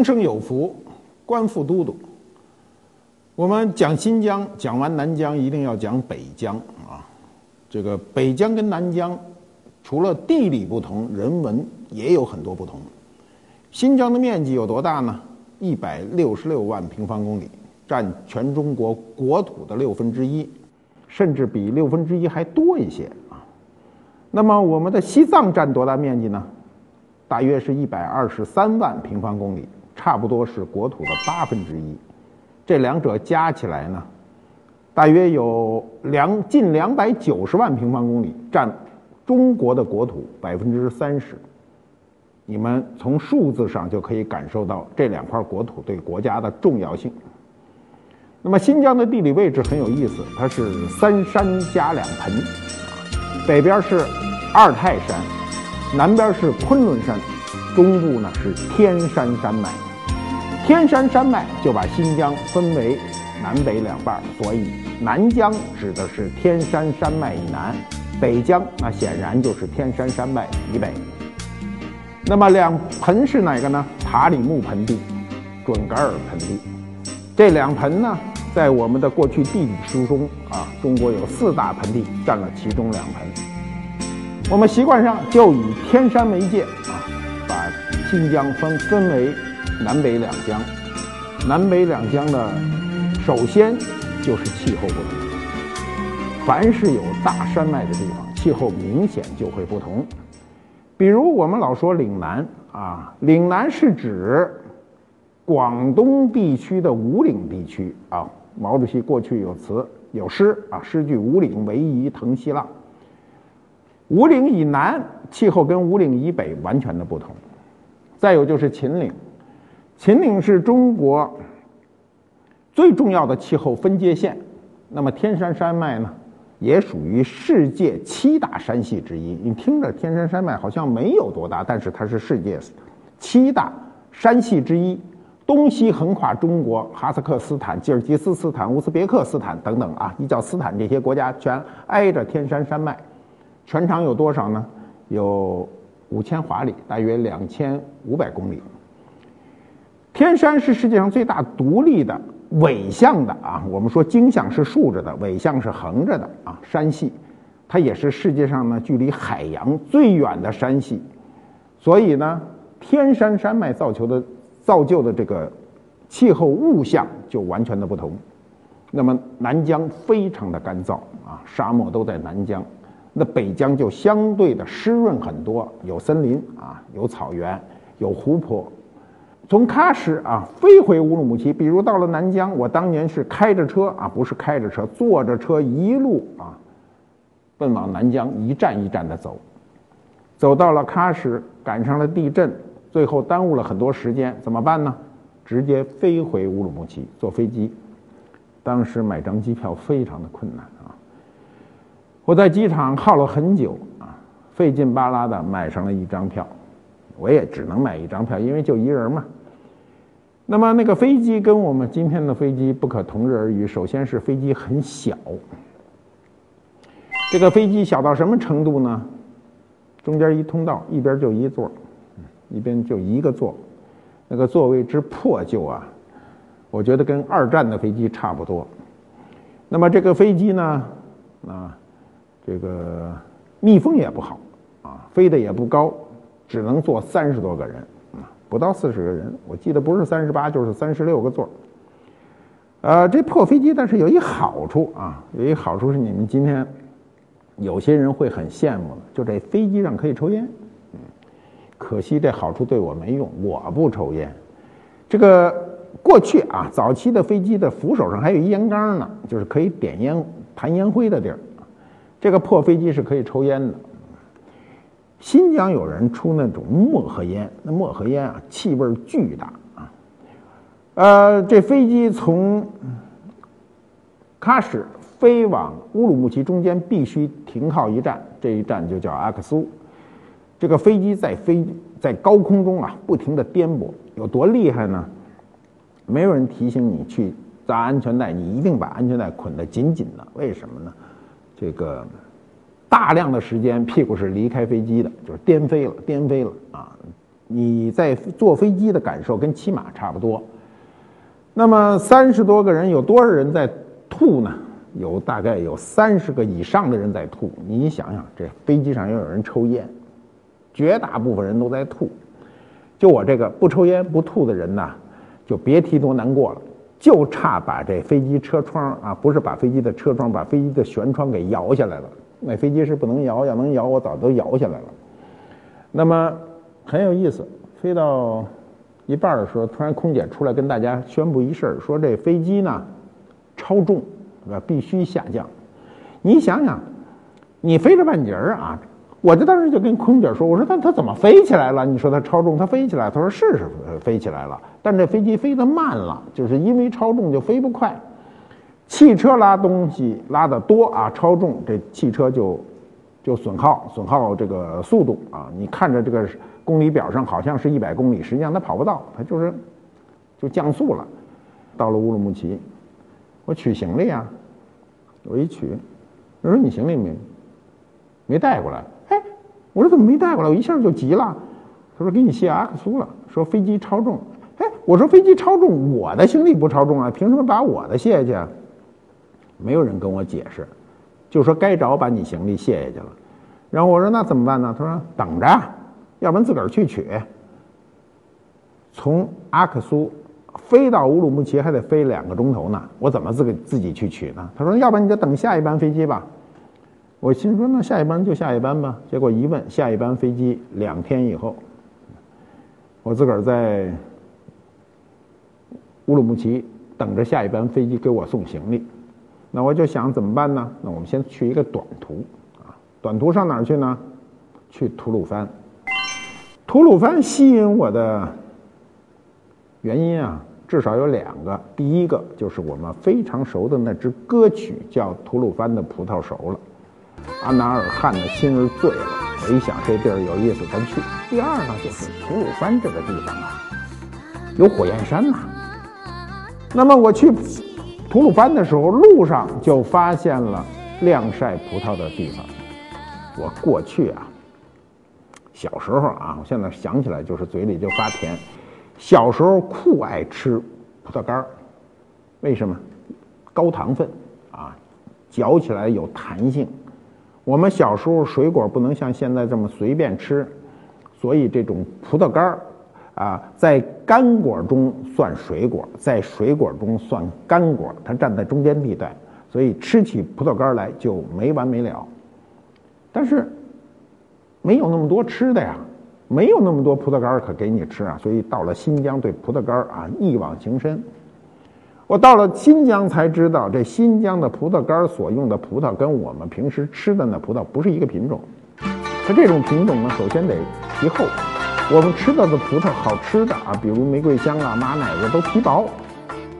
终生有福，官复都督。我们讲新疆，讲完南疆，一定要讲北疆啊。这个北疆跟南疆，除了地理不同，人文也有很多不同。新疆的面积有多大呢？一百六十六万平方公里，占全中国国土的六分之一，甚至比六分之一还多一些啊。那么我们的西藏占多大面积呢？大约是一百二十三万平方公里。差不多是国土的八分之一，这两者加起来呢，大约有两近两百九十万平方公里，占中国的国土百分之三十。你们从数字上就可以感受到这两块国土对国家的重要性。那么新疆的地理位置很有意思，它是三山加两盆，北边是二泰山，南边是昆仑山，中部呢是天山山脉。天山山脉就把新疆分为南北两半，所以南疆指的是天山山脉以南，北疆那显然就是天山山脉以北。那么两盆是哪个呢？塔里木盆地、准噶尔盆地。这两盆呢，在我们的过去地理书中啊，中国有四大盆地，占了其中两盆。我们习惯上就以天山为界啊，把新疆分分为。南北两疆，南北两疆呢，首先就是气候不同。凡是有大山脉的地方，气候明显就会不同。比如我们老说岭南啊，岭南是指广东地区的五岭地区啊。毛主席过去有词有诗啊，诗句“五岭逶迤腾细浪”。五岭以南气候跟五岭以北完全的不同。再有就是秦岭。秦岭是中国最重要的气候分界线，那么天山山脉呢，也属于世界七大山系之一。你听着，天山山脉好像没有多大，但是它是世界七大山系之一，东西横跨中国、哈萨克斯坦、吉尔吉斯斯坦、乌兹别克斯坦等等啊，伊叫斯坦这些国家全挨着天山山脉，全长有多少呢？有五千华里，大约两千五百公里。天山是世界上最大独立的纬向的啊，我们说经向是竖着的，纬向是横着的啊。山系，它也是世界上呢距离海洋最远的山系，所以呢，天山山脉造就的造就的这个气候物象就完全的不同。那么？南疆非常的干燥啊，沙漠都在南疆，那北疆就相对的湿润很多，有森林啊，有草原，有湖泊。从喀什啊飞回乌鲁木齐，比如到了南疆，我当年是开着车啊，不是开着车，坐着车一路啊，奔往南疆，一站一站的走，走到了喀什，赶上了地震，最后耽误了很多时间，怎么办呢？直接飞回乌鲁木齐，坐飞机。当时买张机票非常的困难啊，我在机场耗了很久啊，费劲巴拉的买上了一张票，我也只能买一张票，因为就一人嘛。那么那个飞机跟我们今天的飞机不可同日而语。首先是飞机很小，这个飞机小到什么程度呢？中间一通道，一边就一座，一边就一个座，那个座位之破旧啊，我觉得跟二战的飞机差不多。那么这个飞机呢，啊，这个密封也不好，啊，飞得也不高，只能坐三十多个人。不到四十个人，我记得不是三十八就是三十六个座呃，这破飞机，但是有一好处啊，有一好处是你们今天有些人会很羡慕的，就这飞机上可以抽烟。嗯，可惜这好处对我没用，我不抽烟。这个过去啊，早期的飞机的扶手上还有一烟缸呢，就是可以点烟、弹烟灰的地儿。这个破飞机是可以抽烟的。新疆有人出那种漠河烟，那漠河烟啊，气味巨大啊。呃，这飞机从喀什飞往乌鲁木齐中间必须停靠一站，这一站就叫阿克苏。这个飞机在飞在高空中啊，不停的颠簸，有多厉害呢？没有人提醒你去扎安全带，你一定把安全带捆得紧紧的。为什么呢？这个大量的时间屁股是离开飞机的，就是颠飞了，颠飞了啊！你在坐飞机的感受跟骑马差不多。那么三十多个人，有多少人在吐呢？有大概有三十个以上的人在吐。你想想，这飞机上又有人抽烟。绝大部分人都在吐，就我这个不抽烟不吐的人呐，就别提多难过了，就差把这飞机车窗啊，不是把飞机的车窗，把飞机的舷窗给摇下来了。那飞机是不能摇，要能摇我早都摇下来了。那么很有意思，飞到一半的时候，突然空姐出来跟大家宣布一事儿，说这飞机呢超重，是吧？必须下降。你想想，你飞着半截儿啊。我就当时就跟空姐说：“我说那他怎么飞起来了？你说他超重，他飞起来？他说是是飞起来了，但这飞机飞得慢了，就是因为超重就飞不快。汽车拉东西拉得多啊，超重这汽车就就损耗损耗这个速度啊。你看着这个公里表上好像是一百公里，实际上它跑不到，它就是就降速了。到了乌鲁木齐，我取行李啊，我一取，他说你行李没没带过来？”哎我说怎么没带过来？我一下就急了。他说给你卸阿克苏了，说飞机超重。哎，我说飞机超重，我的行李不超重啊，凭什么把我的卸下去？啊？没有人跟我解释，就说该着把你行李卸下去了。然后我说那怎么办呢？他说等着，要不然自个儿去取。从阿克苏飞到乌鲁木齐还得飞两个钟头呢，我怎么自个自己去取呢？他说要不然你就等下一班飞机吧。我心说，那下一班就下一班吧。结果一问，下一班飞机两天以后。我自个儿在乌鲁木齐等着下一班飞机给我送行李。那我就想怎么办呢？那我们先去一个短途啊，短途上哪儿去呢？去吐鲁番。吐鲁番吸引我的原因啊，至少有两个。第一个就是我们非常熟的那支歌曲，叫《吐鲁番的葡萄熟了》。阿纳尔汗的心儿醉了。我一想这地儿有意思，咱去。第二呢，就是吐鲁番这个地方啊，有火焰山呐。那么我去吐鲁番的时候，路上就发现了晾晒葡萄的地方。我过去啊，小时候啊，我现在想起来就是嘴里就发甜。小时候酷爱吃葡萄干儿，为什么？高糖分啊，嚼起来有弹性。我们小时候水果不能像现在这么随便吃，所以这种葡萄干儿啊，在干果中算水果，在水果中算干果，它站在中间地带，所以吃起葡萄干来就没完没了。但是没有那么多吃的呀，没有那么多葡萄干可给你吃啊，所以到了新疆对葡萄干啊一往情深。我到了新疆才知道，这新疆的葡萄干所用的葡萄跟我们平时吃的那葡萄不是一个品种。它这种品种呢，首先得皮厚。我们吃到的葡萄好吃的啊，比如玫瑰香啊、马奶子都皮薄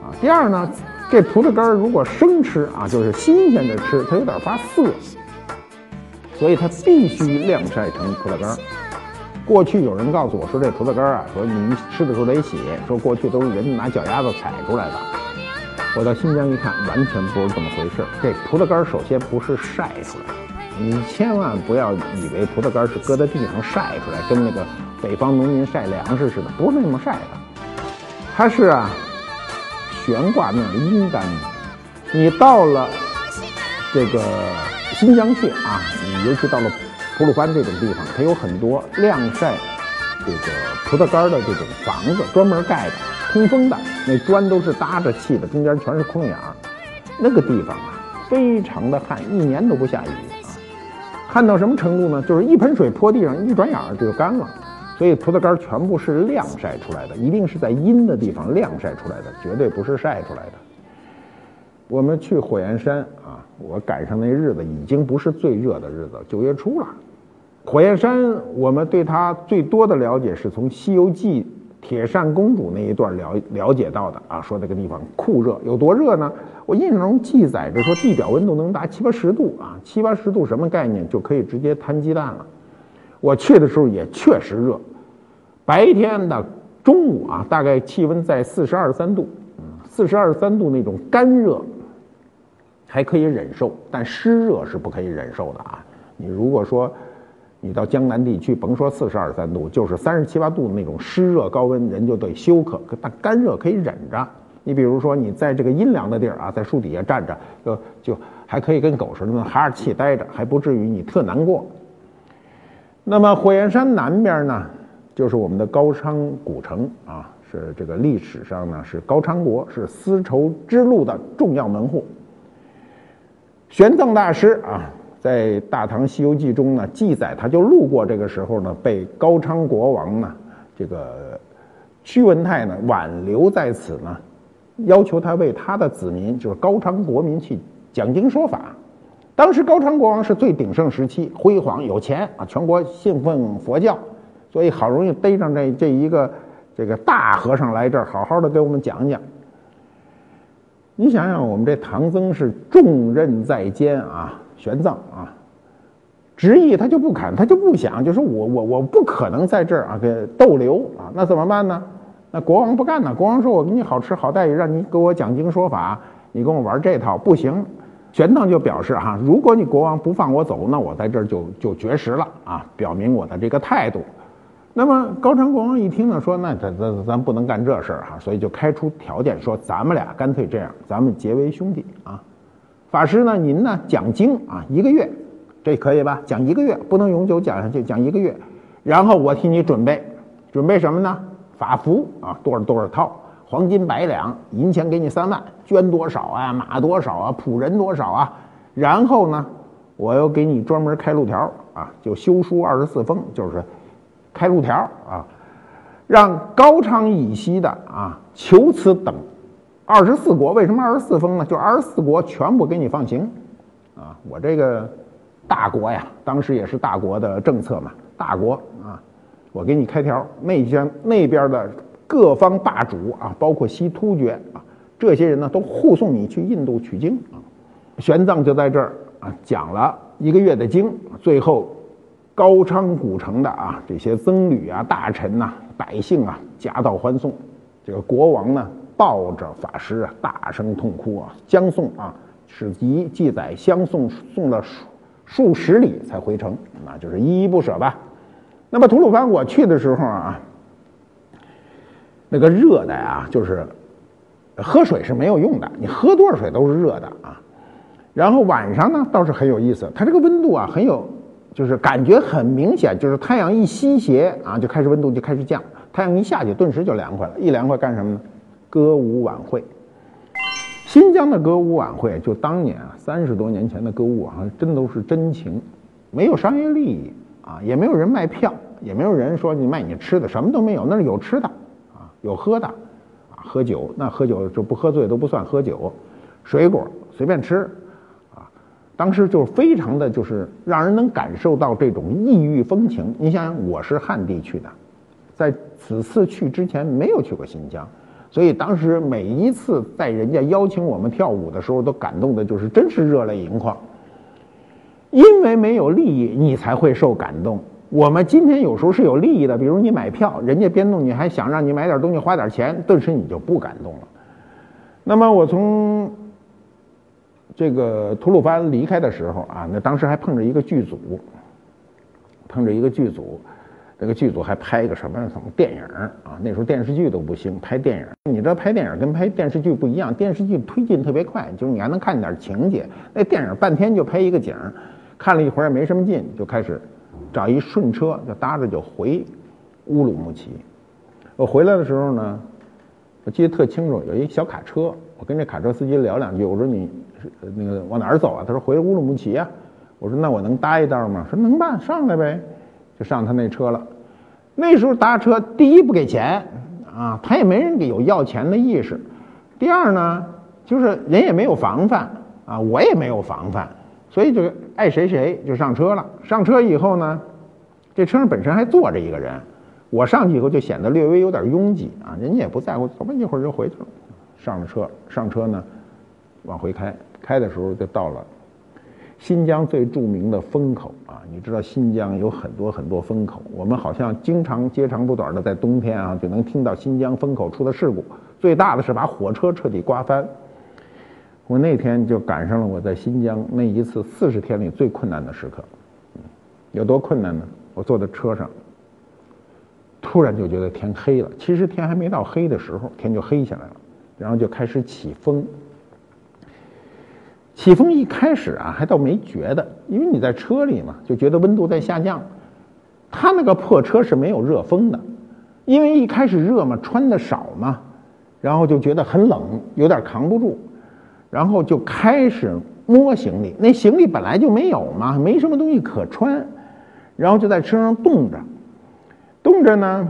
啊。第二呢，这葡萄干如果生吃啊，就是新鲜的吃，它有点发涩，所以它必须晾晒成葡萄干。过去有人告诉我说，这葡萄干啊，说你吃的时候得洗，说过去都是人拿脚丫子踩出来的。我到新疆一看，完全不是这么回事。这葡萄干首先不是晒出来的，你千万不要以为葡萄干是搁在地上晒出来，跟那个北方农民晒粮食似的，不是那么晒的。它是啊，悬挂那种阴干的。你到了这个新疆去啊，你尤其到了吐鲁番这种地方，它有很多晾晒这个葡萄干的这种房子，专门盖的。通风的那砖都是搭着砌的，中间全是空眼儿。那个地方啊，非常的旱，一年都不下雨。旱到什么程度呢？就是一盆水泼地上，一转眼儿就干了。所以葡萄干全部是晾晒出来的，一定是在阴的地方晾晒出来的，绝对不是晒出来的。我们去火焰山啊，我赶上那日子已经不是最热的日子，九月初了。火焰山，我们对它最多的了解是从《西游记》铁扇公主那一段了了解到的啊，说这个地方酷热，有多热呢？我印象中记载着说地表温度能达七八十度啊，七八十度什么概念？就可以直接摊鸡蛋了。我去的时候也确实热，白天的中午啊，大概气温在四十二三度，四十二三度那种干热还可以忍受，但湿热是不可以忍受的啊。你如果说你到江南地区，甭说四十二三度，就是三十七八度的那种湿热高温，人就得休克。但干热可以忍着。你比如说，你在这个阴凉的地儿啊，在树底下站着，就就还可以跟狗似的哈着气待着，还不至于你特难过。那么火焰山南边呢，就是我们的高昌古城啊，是这个历史上呢是高昌国是丝绸之路的重要门户。玄奘大师啊。在《大唐西游记》中呢，记载他就路过这个时候呢，被高昌国王呢，这个屈文泰呢挽留在此呢，要求他为他的子民，就是高昌国民去讲经说法。当时高昌国王是最鼎盛时期，辉煌有钱啊，全国信奉佛教，所以好容易逮上这这一个这个大和尚来这儿，好好的给我们讲讲。你想想，我们这唐僧是重任在肩啊。玄奘啊，执意他就不肯，他就不想，就说我我我不可能在这儿啊给逗留啊，那怎么办呢？那国王不干呢，国王说我给你好吃好待遇，让你给我讲经说法，你跟我玩这套不行。玄奘就表示哈，如果你国王不放我走，那我在这儿就就绝食了啊，表明我的这个态度。那么高昌国王一听呢，说那咱咱咱不能干这事儿哈，所以就开出条件说，咱们俩干脆这样，咱们结为兄弟啊。法师呢？您呢？讲经啊，一个月，这可以吧？讲一个月，不能永久讲下去，讲一个月。然后我替你准备，准备什么呢？法服啊，多少多少套，黄金百两，银钱给你三万，捐多少啊？马多少啊？仆人多少啊？然后呢，我又给你专门开路条啊，就修书二十四封，就是开路条啊，让高昌以西的啊，求此等。二十四国为什么二十四封呢？就二十四国全部给你放行，啊，我这个大国呀，当时也是大国的政策嘛，大国啊，我给你开条，那边那边的各方霸主啊，包括西突厥啊，这些人呢都护送你去印度取经啊。玄奘就在这儿啊讲了一个月的经，最后高昌古城的啊这些僧侣啊、大臣呐、百姓啊夹道欢送，这个国王呢。抱着法师啊，大声痛哭啊，相送啊，史籍记载相送送了数数十里才回城，那就是依依不舍吧。那么吐鲁番我去的时候啊，那个热的啊，就是喝水是没有用的，你喝多少水都是热的啊。然后晚上呢倒是很有意思，它这个温度啊很有，就是感觉很明显，就是太阳一西斜啊，就开始温度就开始降，太阳一下去顿时就凉快了，一凉快干什么呢？歌舞晚会，新疆的歌舞晚会，就当年啊，三十多年前的歌舞晚会，真都是真情，没有商业利益啊，也没有人卖票，也没有人说你卖你吃的，什么都没有，那是有吃的啊，有喝的啊，喝酒那喝酒就不喝醉都不算喝酒，水果随便吃啊，当时就非常的就是让人能感受到这种异域风情。你想想，我是汉地去的，在此次去之前没有去过新疆。所以当时每一次在人家邀请我们跳舞的时候，都感动的，就是真是热泪盈眶。因为没有利益，你才会受感动。我们今天有时候是有利益的，比如你买票，人家边弄你还想让你买点东西花点钱，顿时你就不感动了。那么我从这个吐鲁番离开的时候啊，那当时还碰着一个剧组，碰着一个剧组。这个剧组还拍一个什么什么电影啊？那时候电视剧都不行，拍电影。你知道拍电影跟拍电视剧不一样，电视剧推进特别快，就是你还能看点情节。那电影半天就拍一个景，看了一会儿也没什么劲，就开始找一顺车，就搭着就回乌鲁木齐。我回来的时候呢，我记得特清楚，有一小卡车，我跟这卡车司机聊两句，我说你那个往哪儿走啊？他说回乌鲁木齐啊。我说那我能搭一道吗？说能办，上来呗。就上他那车了，那时候搭车，第一不给钱啊，他也没人给有要钱的意识。第二呢，就是人也没有防范啊，我也没有防范，所以就爱谁谁就上车了。上车以后呢，这车上本身还坐着一个人，我上去以后就显得略微有点拥挤啊，人家也不在乎，走吧，一会儿就回去了。上了车，上车呢，往回开，开的时候就到了新疆最著名的风口啊。你知道新疆有很多很多风口，我们好像经常接长不短的在冬天啊就能听到新疆风口出的事故，最大的是把火车彻底刮翻。我那天就赶上了我在新疆那一次四十天里最困难的时刻，有多困难呢？我坐在车上，突然就觉得天黑了。其实天还没到黑的时候，天就黑下来了。然后就开始起风，起风一开始啊，还倒没觉得，因为你在车里嘛，就觉得温度在下降。他那个破车是没有热风的，因为一开始热嘛，穿的少嘛，然后就觉得很冷，有点扛不住，然后就开始摸行李。那行李本来就没有嘛，没什么东西可穿，然后就在车上冻着，冻着呢，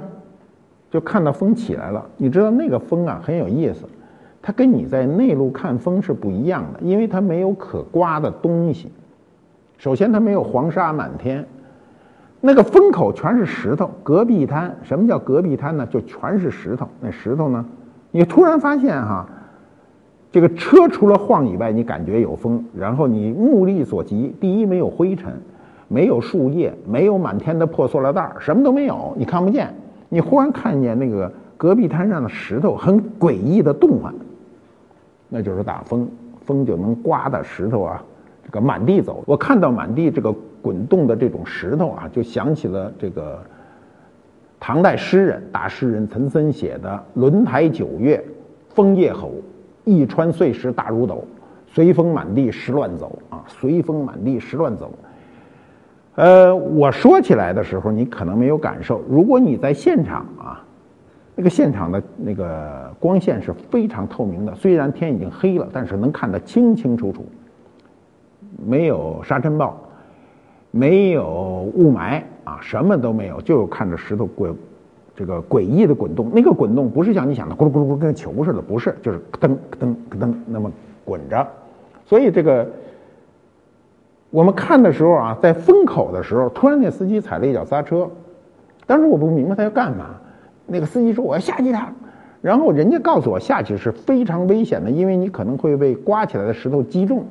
就看到风起来了。你知道那个风啊，很有意思。它跟你在内陆看风是不一样的，因为它没有可刮的东西。首先，它没有黄沙满天，那个风口全是石头，戈壁滩。什么叫戈壁滩呢？就全是石头。那石头呢？你突然发现哈，这个车除了晃以外，你感觉有风。然后你目力所及，第一没有灰尘，没有树叶，没有满天的破塑料袋，什么都没有，你看不见。你忽然看见那个戈壁滩上的石头，很诡异的动换。那就是大风，风就能刮的石头啊，这个满地走。我看到满地这个滚动的这种石头啊，就想起了这个唐代诗人大诗人岑参写的《轮台九月》：“风夜吼，一川碎石大如斗，随风满地石乱走啊！随风满地石乱走。”呃，我说起来的时候，你可能没有感受。如果你在现场啊。这个现场的那个光线是非常透明的，虽然天已经黑了，但是能看得清清楚楚。没有沙尘暴，没有雾霾啊，什么都没有，就看着石头滚，这个诡异的滚动。那个滚动不是像你想的咕噜咕噜咕噜跟球似的，不是，就是咯噔噔噔那么滚着。所以这个我们看的时候啊，在风口的时候，突然那司机踩了一脚刹车，当时我不明白他要干嘛。那个司机说：“我要下去一趟。”然后人家告诉我下去是非常危险的，因为你可能会被刮起来的石头击中。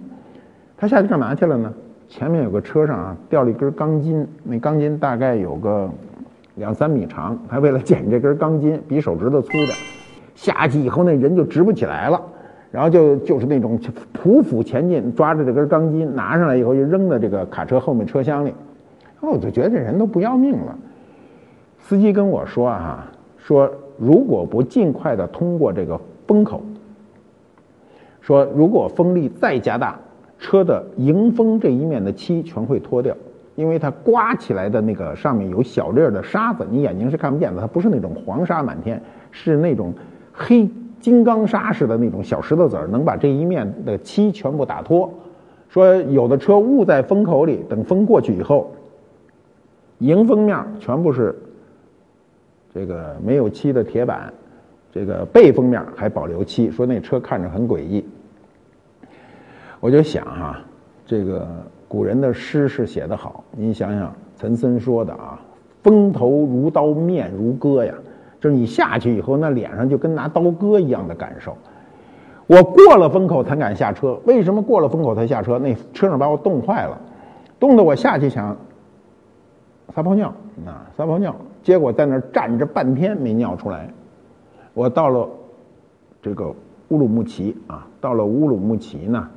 他下去干嘛去了呢？前面有个车上啊掉了一根钢筋，那钢筋大概有个两三米长。他为了捡这根钢筋，比手指头粗的，下去以后那人就直不起来了，然后就就是那种匍匐前进，抓着这根钢筋拿上来以后就扔在这个卡车后面车厢里。然后我就觉得这人都不要命了。司机跟我说啊。说如果不尽快的通过这个风口，说如果风力再加大，车的迎风这一面的漆全会脱掉，因为它刮起来的那个上面有小粒儿的沙子，你眼睛是看不见的，它不是那种黄沙满天，是那种黑金刚砂似的那种小石头子儿，能把这一面的漆全部打脱。说有的车误在风口里，等风过去以后，迎风面全部是。这个没有漆的铁板，这个背封面还保留漆，说那车看着很诡异。我就想哈，这个古人的诗是写得好，您想想岑参说的啊，“风头如刀，面如割”呀，就是你下去以后，那脸上就跟拿刀割一样的感受。我过了风口才敢下车，为什么过了风口才下车？那车上把我冻坏了，冻得我下去想撒泡尿啊，撒泡尿。结果在那儿站着半天没尿出来，我到了这个乌鲁木齐啊，到了乌鲁木齐呢，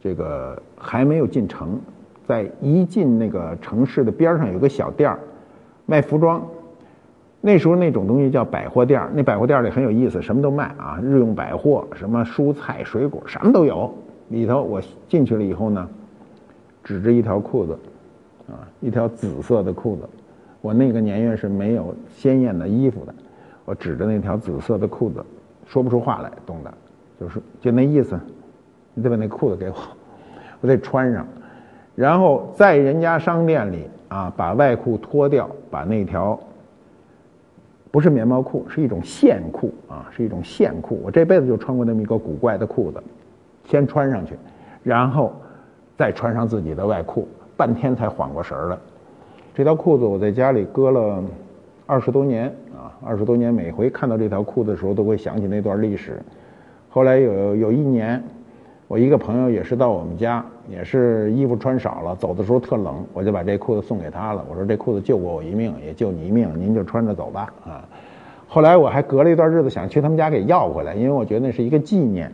这个还没有进城，在一进那个城市的边上有个小店儿卖服装，那时候那种东西叫百货店儿那百货店里很有意思，什么都卖啊，日用百货，什么蔬菜水果什么都有。里头我进去了以后呢，指着一条裤子，啊，一条紫色的裤子。我那个年月是没有鲜艳的衣服的，我指着那条紫色的裤子，说不出话来，冻的，就是就那意思，你得把那裤子给我，我得穿上，然后在人家商店里啊，把外裤脱掉，把那条不是棉毛裤，是一种线裤啊，是一种线裤，我这辈子就穿过那么一个古怪的裤子，先穿上去，然后再穿上自己的外裤，半天才缓过神儿来。这条裤子我在家里搁了二十多年啊，二十多年，每回看到这条裤子的时候，都会想起那段历史。后来有有一年，我一个朋友也是到我们家，也是衣服穿少了，走的时候特冷，我就把这裤子送给他了。我说这裤子救过我一命，也救你一命，您就穿着走吧啊。后来我还隔了一段日子想去他们家给要回来，因为我觉得那是一个纪念。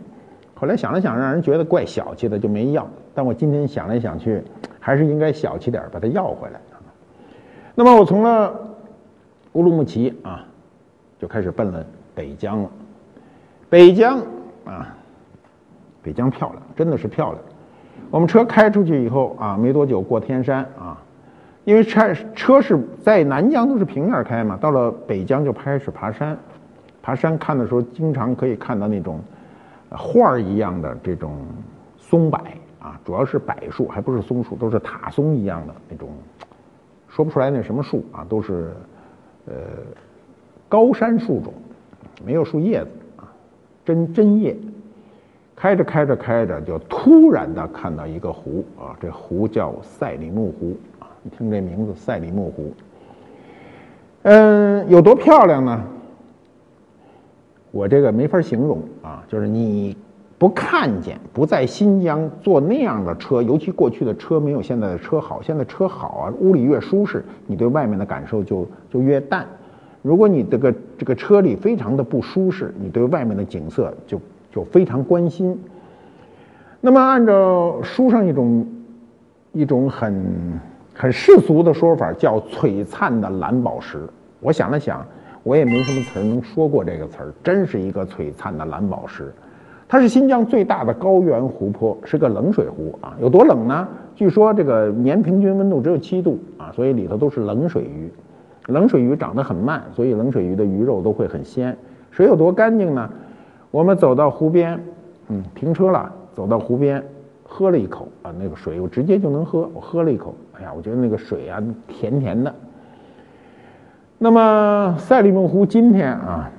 后来想了想，让人觉得怪小气的，就没要。但我今天想来想去，还是应该小气点，把它要回来。那么我从了乌鲁木齐啊，就开始奔了北疆了。北疆啊，北疆漂亮，真的是漂亮。我们车开出去以后啊，没多久过天山啊，因为车车是在南疆都是平面开嘛，到了北疆就开始爬山。爬山看的时候，经常可以看到那种画儿一样的这种松柏啊，主要是柏树，还不是松树，都是塔松一样的那种。说不出来那什么树啊，都是，呃，高山树种，没有树叶子啊，针针叶。开着开着开着，就突然的看到一个湖啊，这湖叫赛里木湖啊，你听这名字赛里木湖。嗯，有多漂亮呢？我这个没法形容啊，就是你。不看见，不在新疆坐那样的车，尤其过去的车没有现在的车好。现在车好啊，屋里越舒适，你对外面的感受就就越淡。如果你这个这个车里非常的不舒适，你对外面的景色就就非常关心。那么按照书上一种一种很很世俗的说法，叫璀璨的蓝宝石。我想了想，我也没什么词儿能说过这个词儿，真是一个璀璨的蓝宝石。它是新疆最大的高原湖泊，是个冷水湖啊。有多冷呢？据说这个年平均温度只有七度啊，所以里头都是冷水鱼。冷水鱼长得很慢，所以冷水鱼的鱼肉都会很鲜。水有多干净呢？我们走到湖边，嗯，停车了，走到湖边，喝了一口啊，那个水我直接就能喝。我喝了一口，哎呀，我觉得那个水啊，甜甜的。那么赛里木湖今天啊，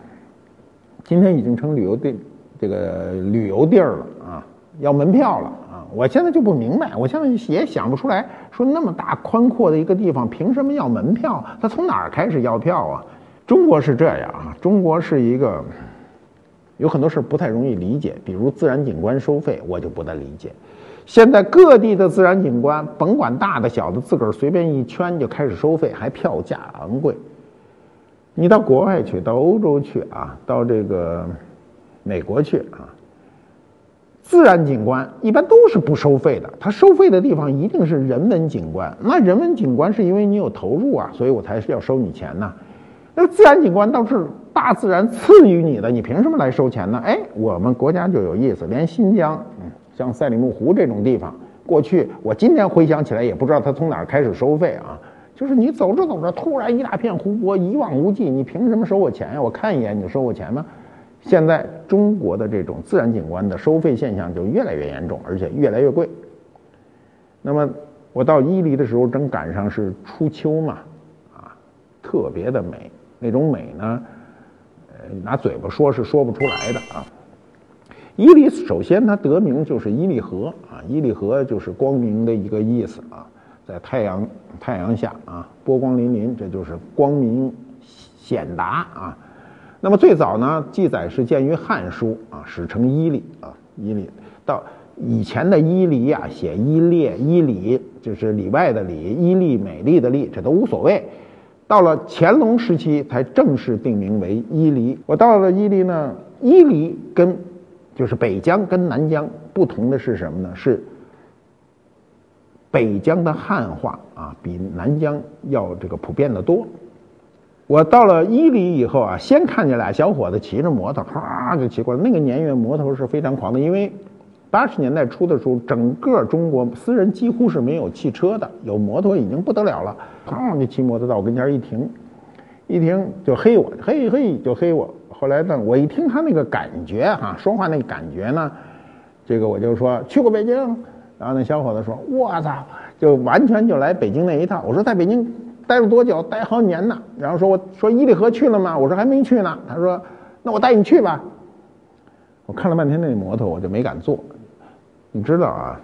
今天已经成旅游地。这个旅游地儿了啊，要门票了啊！我现在就不明白，我现在也想不出来，说那么大宽阔的一个地方，凭什么要门票？他从哪儿开始要票啊？中国是这样啊，中国是一个有很多事不太容易理解，比如自然景观收费，我就不太理解。现在各地的自然景观，甭管大的小的，自个儿随便一圈就开始收费，还票价昂贵。你到国外去，到欧洲去啊，到这个。美国去啊，自然景观一般都是不收费的。它收费的地方一定是人文景观。那人文景观是因为你有投入啊，所以我才是要收你钱呢。那自然景观倒是大自然赐予你的，你凭什么来收钱呢？哎，我们国家就有意思，连新疆，嗯，像赛里木湖这种地方，过去我今天回想起来也不知道它从哪儿开始收费啊。就是你走着走着，突然一大片湖泊一望无际，你凭什么收我钱呀？我看一眼你就收我钱吗？现在中国的这种自然景观的收费现象就越来越严重，而且越来越贵。那么我到伊犁的时候，正赶上是初秋嘛，啊，特别的美，那种美呢，呃，拿嘴巴说是说不出来的啊。伊犁首先它得名就是伊犁河啊，伊犁河就是光明的一个意思啊，在太阳太阳下啊，波光粼粼，这就是光明显达啊。那么最早呢，记载是见于《汉书》啊，史称伊犁啊，伊犁。到以前的伊犁呀，写伊列、伊犁，就是里外的里，伊犁美丽的丽，这都无所谓。到了乾隆时期，才正式定名为伊犁。我到了伊犁呢，伊犁跟就是北疆跟南疆不同的是什么呢？是北疆的汉化啊，比南疆要这个普遍的多。我到了伊犁以后啊，先看见俩小伙子骑着摩托，哈就骑过来。那个年月，摩托是非常狂的，因为八十年代初的时候，整个中国私人几乎是没有汽车的，有摩托已经不得了了。唰就骑摩托到我跟前一停，一停就黑我，嘿嘿就黑我。后来呢，我一听他那个感觉哈，说话那感觉呢，这个我就说去过北京。然后那小伙子说：“我操，就完全就来北京那一套。”我说在北京。待了多久？待好几年呢。然后说：“我说伊犁河去了吗？”我说：“还没去呢。”他说：“那我带你去吧。”我看了半天那摩托，我就没敢坐。你知道啊，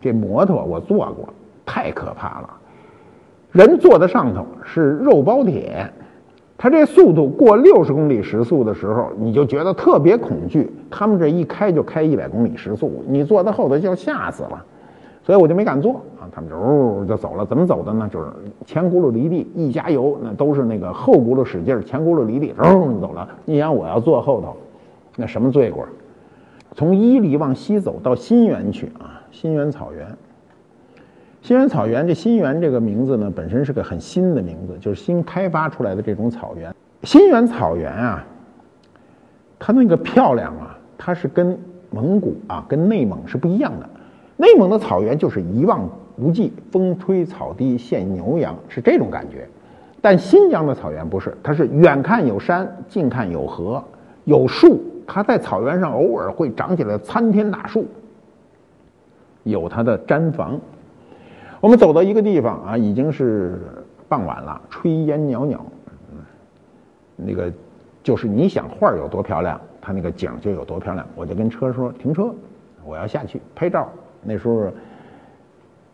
这摩托我坐过，太可怕了。人坐在上头是肉包铁，他这速度过六十公里时速的时候，你就觉得特别恐惧。他们这一开就开一百公里时速，你坐在后头就吓死了，所以我就没敢坐啊。他们就呜就走了，怎么走的呢？就是前轱辘离地，一加油，那都是那个后轱辘使劲，前轱辘离地，呜走了。你想我要坐后头，那什么罪过？从伊犁往西走到新源去啊，新源草原。新源草原，这新源这个名字呢，本身是个很新的名字，就是新开发出来的这种草原。新源草原啊，它那个漂亮啊，它是跟蒙古啊、跟内蒙是不一样的。内蒙的草原就是一望无际，风吹草低见牛羊，是这种感觉。但新疆的草原不是，它是远看有山，近看有河，有树，它在草原上偶尔会长起来参天大树，有它的毡房。我们走到一个地方啊，已经是傍晚了，炊烟袅袅。那个就是你想画有多漂亮，它那个景就有多漂亮。我就跟车说停车，我要下去拍照。那时候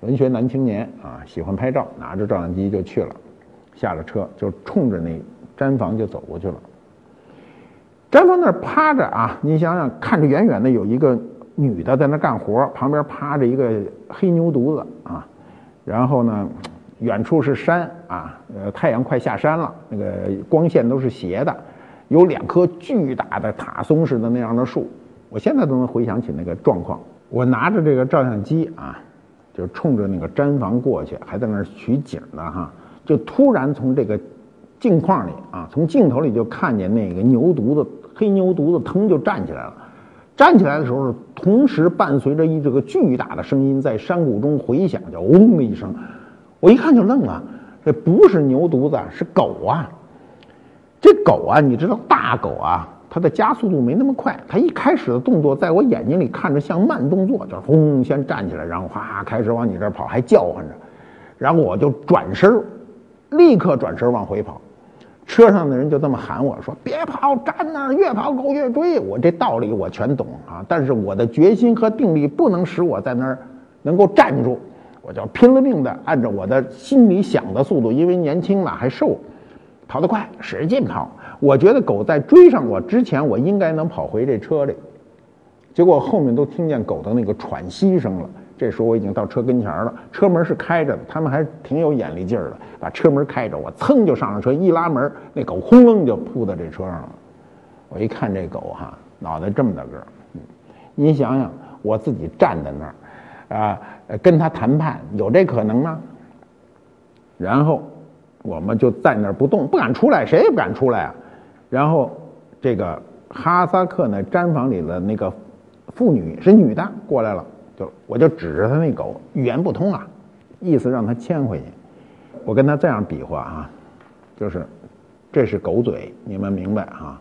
文学男青年啊，喜欢拍照，拿着照相机就去了。下了车就冲着那毡房就走过去了。毡房那儿趴着啊，你想想，看着远远的有一个女的在那干活，旁边趴着一个黑牛犊子啊。然后呢，远处是山啊，呃，太阳快下山了，那个光线都是斜的，有两棵巨大的塔松似的那样的树，我现在都能回想起那个状况。我拿着这个照相机啊，就冲着那个毡房过去，还在那儿取景呢哈，就突然从这个镜框里啊，从镜头里就看见那个牛犊子，黑牛犊子腾就站起来了。站起来的时候，同时伴随着一这个巨大的声音在山谷中回响，叫“嗡”的一声。我一看就愣了，这不是牛犊子，是狗啊！这狗啊，你知道大狗啊，它的加速度没那么快，它一开始的动作在我眼睛里看着像慢动作，就是“轰”，先站起来，然后哗开始往你这儿跑，还叫唤着，然后我就转身，立刻转身往回跑。车上的人就这么喊我说：“别跑，站那儿，越跑狗越追。”我这道理我全懂啊，但是我的决心和定力不能使我在那儿能够站住，我就拼了命的按照我的心里想的速度，因为年轻嘛还瘦，跑得快，使劲跑。我觉得狗在追上我之前，我应该能跑回这车里，结果后面都听见狗的那个喘息声了。这时候我已经到车跟前了，车门是开着的，他们还挺有眼力劲儿的，把车门开着，我噌就上了车，一拉门，那狗轰楞就扑到这车上了。我一看这狗哈，脑袋这么大个儿，你想想，我自己站在那儿，啊，跟他谈判有这可能吗？然后我们就在那儿不动，不敢出来，谁也不敢出来啊。然后这个哈萨克那毡房里的那个妇女是女的过来了。就我就指着他那狗，语言不通啊，意思让他牵回去。我跟他这样比划啊，就是这是狗嘴，你们明白啊？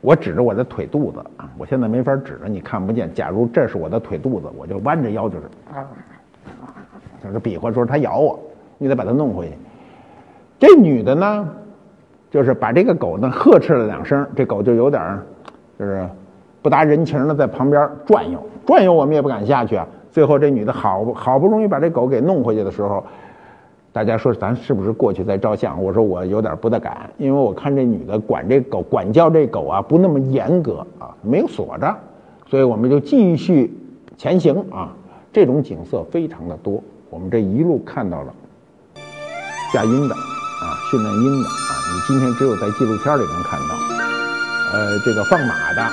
我指着我的腿肚子啊，我现在没法指着，你看不见。假如这是我的腿肚子，我就弯着腰就是啊，就是比划说他咬我，你得把它弄回去。这女的呢，就是把这个狗呢呵斥了两声，这狗就有点就是不搭人情的在旁边转悠。转悠我们也不敢下去啊！最后这女的好好不容易把这狗给弄回去的时候，大家说咱是不是过去再照相？我说我有点不大敢，因为我看这女的管这狗管教这狗啊不那么严格啊，没有锁着，所以我们就继续前行啊。这种景色非常的多，我们这一路看到了下鹰的啊，训练鹰的啊，你今天只有在纪录片里能看到，呃，这个放马的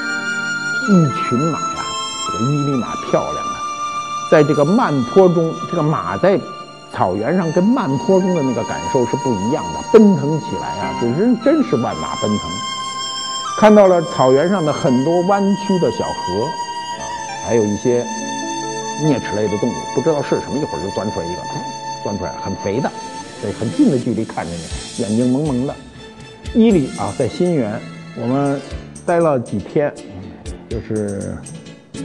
一群马呀。这个伊犁马漂亮啊，在这个慢坡中，这个马在草原上跟慢坡中的那个感受是不一样的，奔腾起来啊，这真真是万马奔腾。看到了草原上的很多弯曲的小河啊，还有一些啮齿类的动物，不知道是什么，一会儿就钻出来一个，钻出来很肥的，在很近的距离看着你，眼睛蒙蒙的。伊犁啊，在新源，我们待了几天，就是。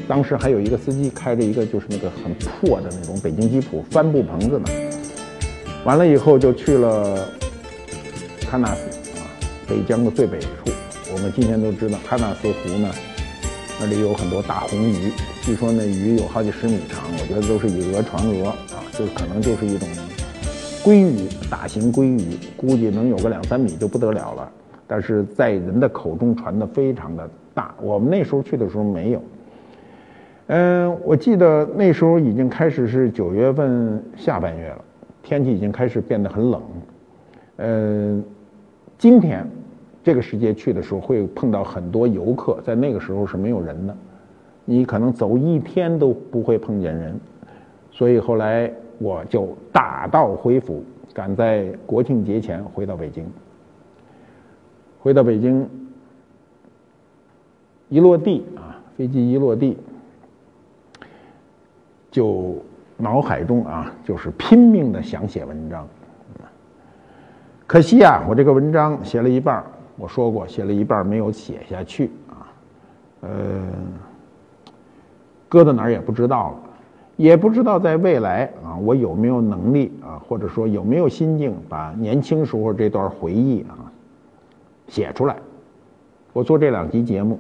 当时还有一个司机开着一个就是那个很破的那种北京吉普帆布棚子呢。完了以后就去了喀纳斯啊，北疆的最北处。我们今天都知道喀纳斯湖呢，那里有很多大红鱼，据说那鱼有好几十米长，我觉得都是以讹传讹啊，就可能就是一种鲑鱼，大型鲑鱼，估计能有个两三米就不得了了。但是在人的口中传的非常的大。我们那时候去的时候没有。嗯，我记得那时候已经开始是九月份下半月了，天气已经开始变得很冷。嗯，今天这个时节去的时候会碰到很多游客，在那个时候是没有人的，你可能走一天都不会碰见人。所以后来我就打道回府，赶在国庆节前回到北京。回到北京，一落地啊，飞机一落地。就脑海中啊，就是拼命的想写文章，可惜啊，我这个文章写了一半我说过写了一半没有写下去啊，呃，搁到哪儿也不知道了，也不知道在未来啊，我有没有能力啊，或者说有没有心境把年轻时候这段回忆啊写出来。我做这两集节目，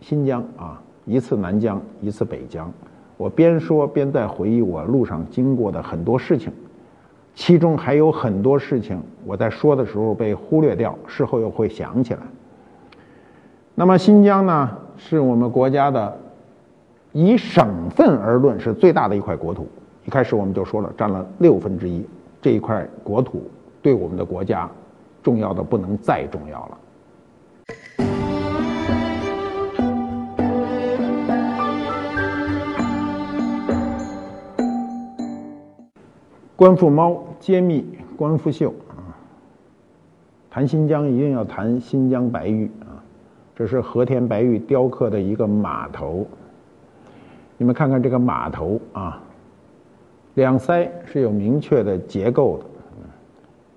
新疆啊，一次南疆，一次北疆。我边说边在回忆我路上经过的很多事情，其中还有很多事情我在说的时候被忽略掉，事后又会想起来。那么新疆呢，是我们国家的以省份而论是最大的一块国土。一开始我们就说了，占了六分之一，这一块国土对我们的国家重要的不能再重要了。官复猫揭秘官复秀啊，谈新疆一定要谈新疆白玉啊，这是和田白玉雕刻的一个马头。你们看看这个马头啊，两腮是有明确的结构的，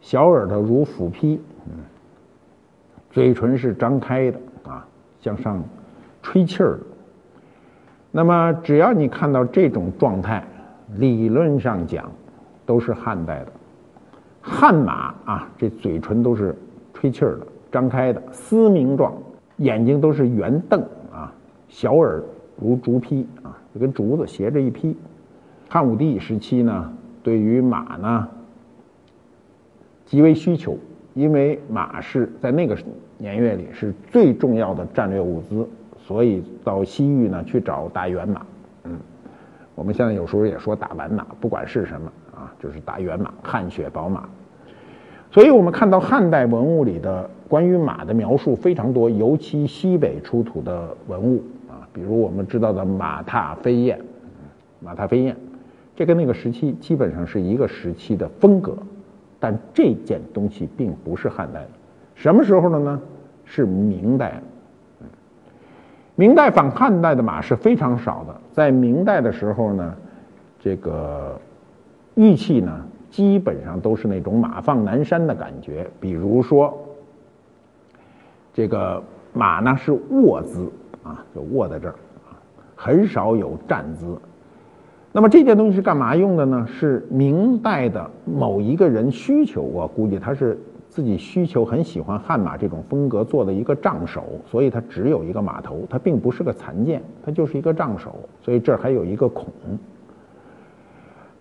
小耳朵如斧劈，嘴唇是张开的啊，向上吹气儿。那么只要你看到这种状态，理论上讲。都是汉代的汉马啊，这嘴唇都是吹气儿的，张开的，嘶鸣状，眼睛都是圆瞪啊，小耳如竹劈啊，就跟竹子斜着一劈。汉武帝时期呢，对于马呢极为需求，因为马是在那个年月里是最重要的战略物资，所以到西域呢去找大圆马。嗯，我们现在有时候也说大完马，不管是什么。啊，就是大圆马、汗血宝马，所以我们看到汉代文物里的关于马的描述非常多，尤其西北出土的文物，比如我们知道的马踏飞燕，马踏飞燕，这跟那个时期基本上是一个时期的风格，但这件东西并不是汉代的，什么时候的呢？是明代的。明代仿汉代的马是非常少的，在明代的时候呢，这个。玉器呢，基本上都是那种马放南山的感觉，比如说，这个马呢是卧姿啊，就卧在这儿啊，很少有站姿。那么这件东西是干嘛用的呢？是明代的某一个人需求，我估计他是自己需求很喜欢汉马这种风格做的一个杖首，所以它只有一个马头，它并不是个残件，它就是一个杖首，所以这儿还有一个孔。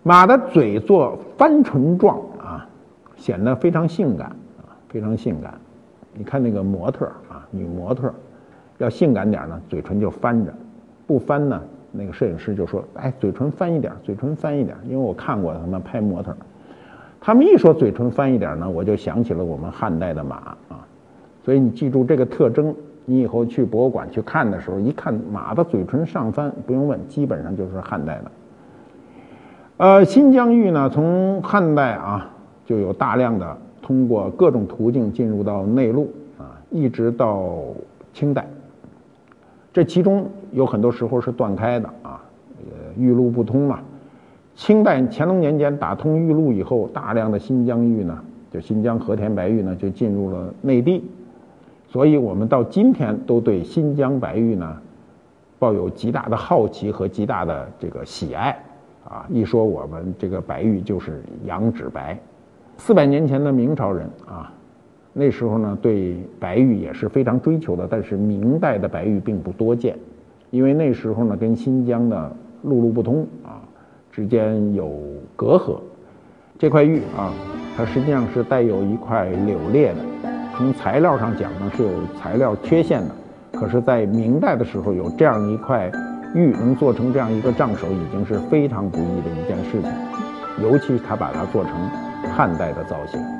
马的嘴做翻唇状啊，显得非常性感啊，非常性感。你看那个模特啊，女模特要性感点呢，嘴唇就翻着；不翻呢，那个摄影师就说：“哎，嘴唇翻一点，嘴唇翻一点。”因为我看过他们拍模特，他们一说嘴唇翻一点呢，我就想起了我们汉代的马啊。所以你记住这个特征，你以后去博物馆去看的时候，一看马的嘴唇上翻，不用问，基本上就是汉代的。呃，新疆玉呢，从汉代啊就有大量的通过各种途径进入到内陆啊，一直到清代，这其中有很多时候是断开的啊，呃，玉路不通嘛。清代乾隆年间打通玉路以后，大量的新疆玉呢，就新疆和田白玉呢，就进入了内地，所以我们到今天都对新疆白玉呢抱有极大的好奇和极大的这个喜爱。啊，一说我们这个白玉就是羊脂白，四百年前的明朝人啊，那时候呢对白玉也是非常追求的，但是明代的白玉并不多见，因为那时候呢跟新疆的陆路不通啊，之间有隔阂，这块玉啊，它实际上是带有一块柳裂的。从材料上讲呢，是有材料缺陷的。可是，在明代的时候，有这样一块玉能做成这样一个杖首，已经是非常不易的一件事情。尤其他把它做成汉代的造型。